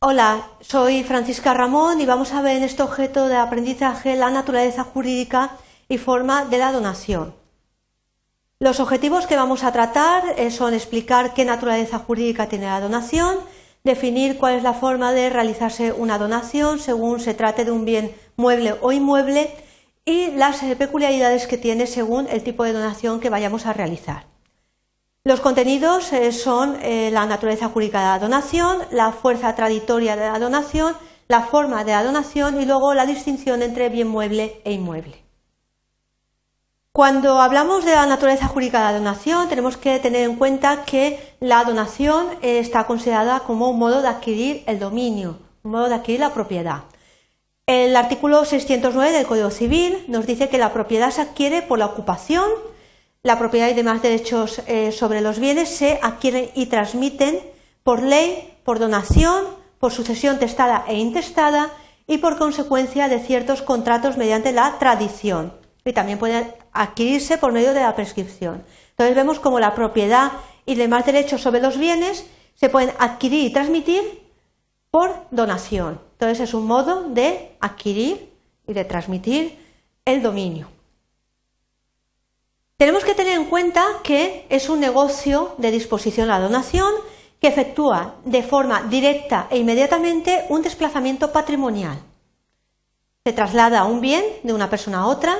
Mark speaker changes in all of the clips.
Speaker 1: Hola, soy Francisca Ramón y vamos a ver en este objeto de aprendizaje la naturaleza jurídica y forma de la donación. Los objetivos que vamos a tratar eh, son explicar qué naturaleza jurídica tiene la donación, definir cuál es la forma de realizarse una donación según se trate de un bien mueble o inmueble y las peculiaridades que tiene según el tipo de donación que vayamos a realizar. Los contenidos eh, son eh, la naturaleza jurídica de la donación, la fuerza traditoria de la donación, la forma de la donación y luego la distinción entre bien mueble e inmueble. Cuando hablamos de la naturaleza jurídica de la donación, tenemos que tener en cuenta que la donación eh, está considerada como un modo de adquirir el dominio, un modo de adquirir la propiedad. El artículo 609 del Código Civil nos dice que la propiedad se adquiere por la ocupación, la propiedad y demás derechos eh, sobre los bienes se adquieren y transmiten por ley, por donación, por sucesión testada e intestada y por consecuencia de ciertos contratos mediante la tradición. Y también pueden adquirirse por medio de la prescripción. Entonces vemos como la propiedad y demás derechos sobre los bienes se pueden adquirir y transmitir por donación. Entonces es un modo de adquirir y de transmitir el dominio. Tenemos que tener en cuenta que es un negocio de disposición a la donación que efectúa de forma directa e inmediatamente un desplazamiento patrimonial. Se traslada un bien de una persona a otra,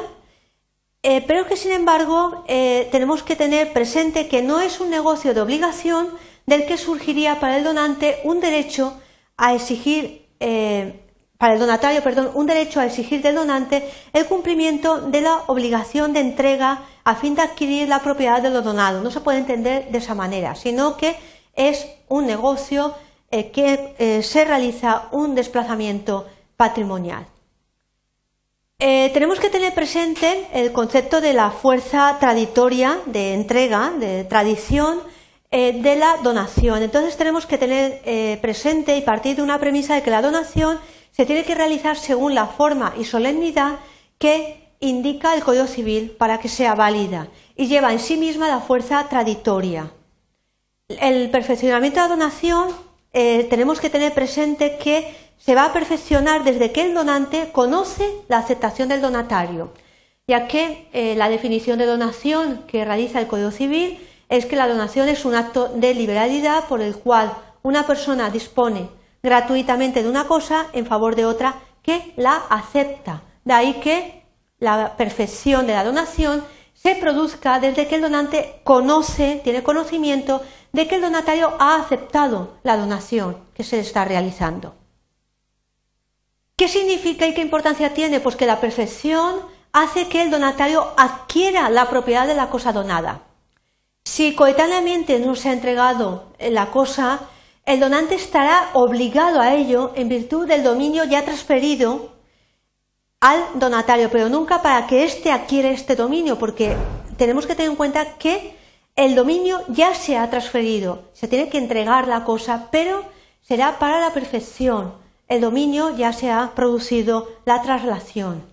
Speaker 1: eh, pero que sin embargo eh, tenemos que tener presente que no es un negocio de obligación del que surgiría para el donante un derecho a exigir eh, para el donatario, perdón, un derecho a exigir del donante el cumplimiento de la obligación de entrega a fin de adquirir la propiedad de lo donado. No se puede entender de esa manera, sino que es un negocio eh, que eh, se realiza un desplazamiento patrimonial. Eh, tenemos que tener presente el concepto de la fuerza traditoria de entrega, de tradición, de la donación. Entonces tenemos que tener presente y partir de una premisa de que la donación se tiene que realizar según la forma y solemnidad que indica el Código Civil para que sea válida y lleva en sí misma la fuerza traditoria. El perfeccionamiento de la donación eh, tenemos que tener presente que se va a perfeccionar desde que el donante conoce la aceptación del donatario, ya que eh, la definición de donación que realiza el Código Civil es que la donación es un acto de liberalidad por el cual una persona dispone gratuitamente de una cosa en favor de otra que la acepta. De ahí que la perfección de la donación se produzca desde que el donante conoce, tiene conocimiento de que el donatario ha aceptado la donación que se está realizando. ¿Qué significa y qué importancia tiene? Pues que la perfección hace que el donatario adquiera la propiedad de la cosa donada. Si coetáneamente no se ha entregado la cosa, el donante estará obligado a ello en virtud del dominio ya transferido al donatario, pero nunca para que éste adquiera este dominio, porque tenemos que tener en cuenta que el dominio ya se ha transferido, se tiene que entregar la cosa, pero será para la perfección. El dominio ya se ha producido la traslación.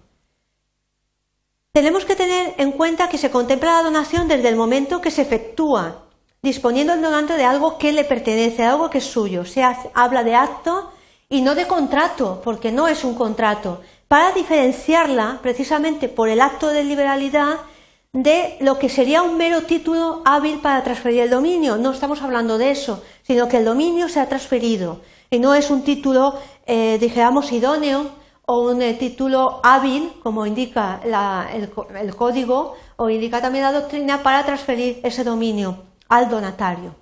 Speaker 1: Tenemos que tener en cuenta que se contempla la donación desde el momento que se efectúa disponiendo el donante de algo que le pertenece, algo que es suyo. Se habla de acto y no de contrato, porque no es un contrato, para diferenciarla precisamente por el acto de liberalidad de lo que sería un mero título hábil para transferir el dominio. No estamos hablando de eso, sino que el dominio se ha transferido y no es un título, eh, dijéramos, idóneo o un eh, título hábil, como indica el código o indica también la doctrina, para transferir ese dominio al donatario.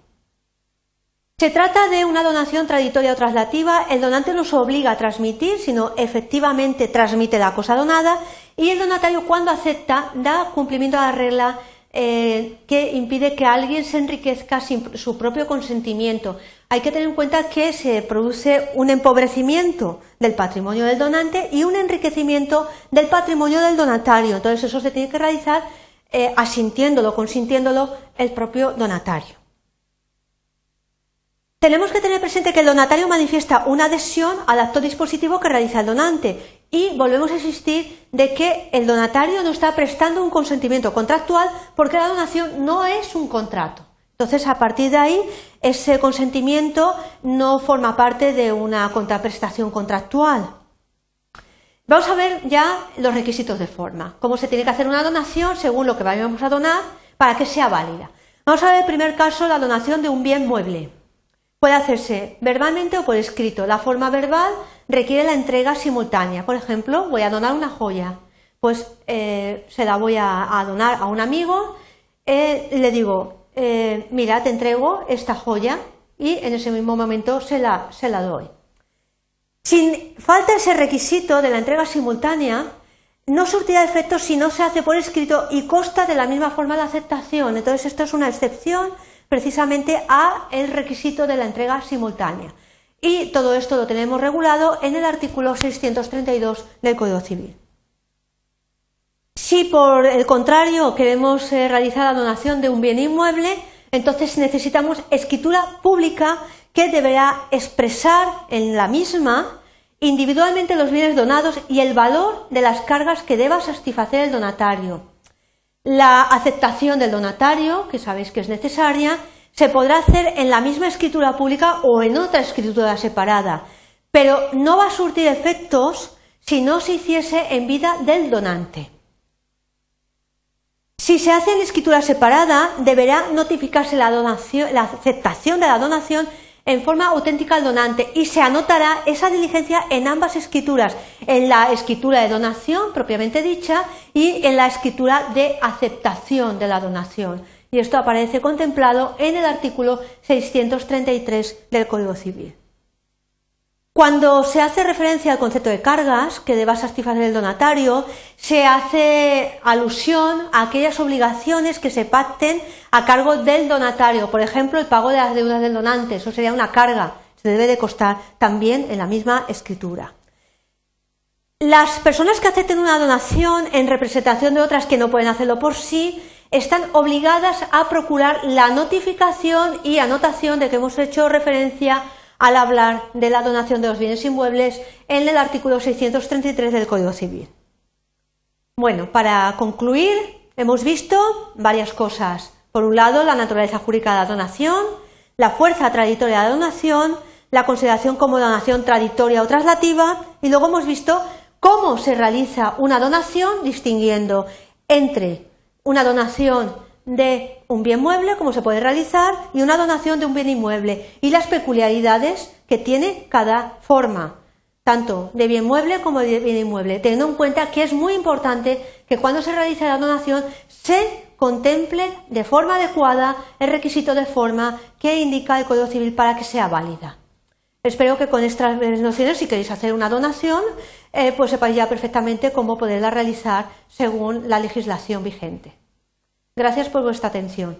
Speaker 1: Se trata de una donación traditoria o traslativa. El donante no se obliga a transmitir, sino efectivamente transmite la cosa donada y el donatario cuando acepta da cumplimiento a la regla eh, que impide que alguien se enriquezca sin su propio consentimiento. Hay que tener en cuenta que se produce un empobrecimiento del patrimonio del donante y un enriquecimiento del patrimonio del donatario. Entonces eso se tiene que realizar eh, asintiéndolo, consintiéndolo el propio donatario. Tenemos que tener presente que el donatario manifiesta una adhesión al acto dispositivo que realiza el donante y volvemos a insistir de que el donatario no está prestando un consentimiento contractual porque la donación no es un contrato, Entonces, a partir de ahí, ese consentimiento no forma parte de una contraprestación contractual. Vamos a ver ya los requisitos de forma, cómo se tiene que hacer una donación según lo que vayamos a donar para que sea válida. Vamos a ver en primer caso la donación de un bien mueble. Puede hacerse verbalmente o por escrito. La forma verbal requiere la entrega simultánea. Por ejemplo, voy a donar una joya. Pues eh, se la voy a, donar a un amigo. Eh, le digo, eh, mira, te entrego esta joya y en ese mismo momento se la doy. Si falta ese requisito de la entrega simultánea, no surtirá efecto si no se hace por escrito y consta de la misma forma de aceptación. Entonces, esto es una excepción precisamente a el requisito de la entrega simultánea. Y todo esto lo tenemos regulado en el artículo 632 del Código Civil. Si por el contrario queremos eh, realizar la donación de un bien inmueble, entonces necesitamos escritura pública que deberá expresar en la misma individualmente los bienes donados y el valor de las cargas que deba satisfacer el donatario. La aceptación del donatario, que sabéis que es necesaria, se podrá hacer en la misma escritura pública o en otra escritura separada, pero no va a surtir efectos si no se hiciese en vida del donante. Si se hace en escritura separada, deberá notificarse la, la aceptación de la donación en forma auténtica al donante y se anotará esa diligencia en ambas escrituras, en la escritura de donación propiamente dicha y en la escritura de aceptación de la donación. Y esto aparece contemplado en el artículo 633 del Código Civil. Cuando se hace referencia al concepto de cargas que deba satisfacer el donatario, se hace alusión a aquellas obligaciones que se pacten a cargo del donatario. Por ejemplo, el pago de las deudas del donante, eso sería una carga, se debe de costar también en la misma escritura. Las personas que acepten una donación en representación de otras que no pueden hacerlo por sí, están obligadas a procurar la notificación y anotación de que hemos hecho referencia al hablar de la donación de los bienes inmuebles en el artículo 633 del Código Civil. Bueno, para concluir, hemos visto varias cosas. Por un lado, la naturaleza jurídica de la donación, la fuerza traditoria de la donación, la consideración como donación traditoria o traslativa, y luego hemos visto cómo se realiza una donación distinguiendo entre una donación de un bien mueble, como se puede realizar, y una donación de un bien inmueble, y las peculiaridades que tiene cada forma, tanto de bien mueble como de bien inmueble, teniendo en cuenta que es muy importante que cuando se realice la donación se contemple de forma adecuada el requisito de forma que indica el Código Civil para que sea válida. Espero que con estas nociones, si queréis hacer una donación, eh, pues sepáis ya perfectamente cómo poderla realizar según la legislación vigente. Gracias por vuestra atención.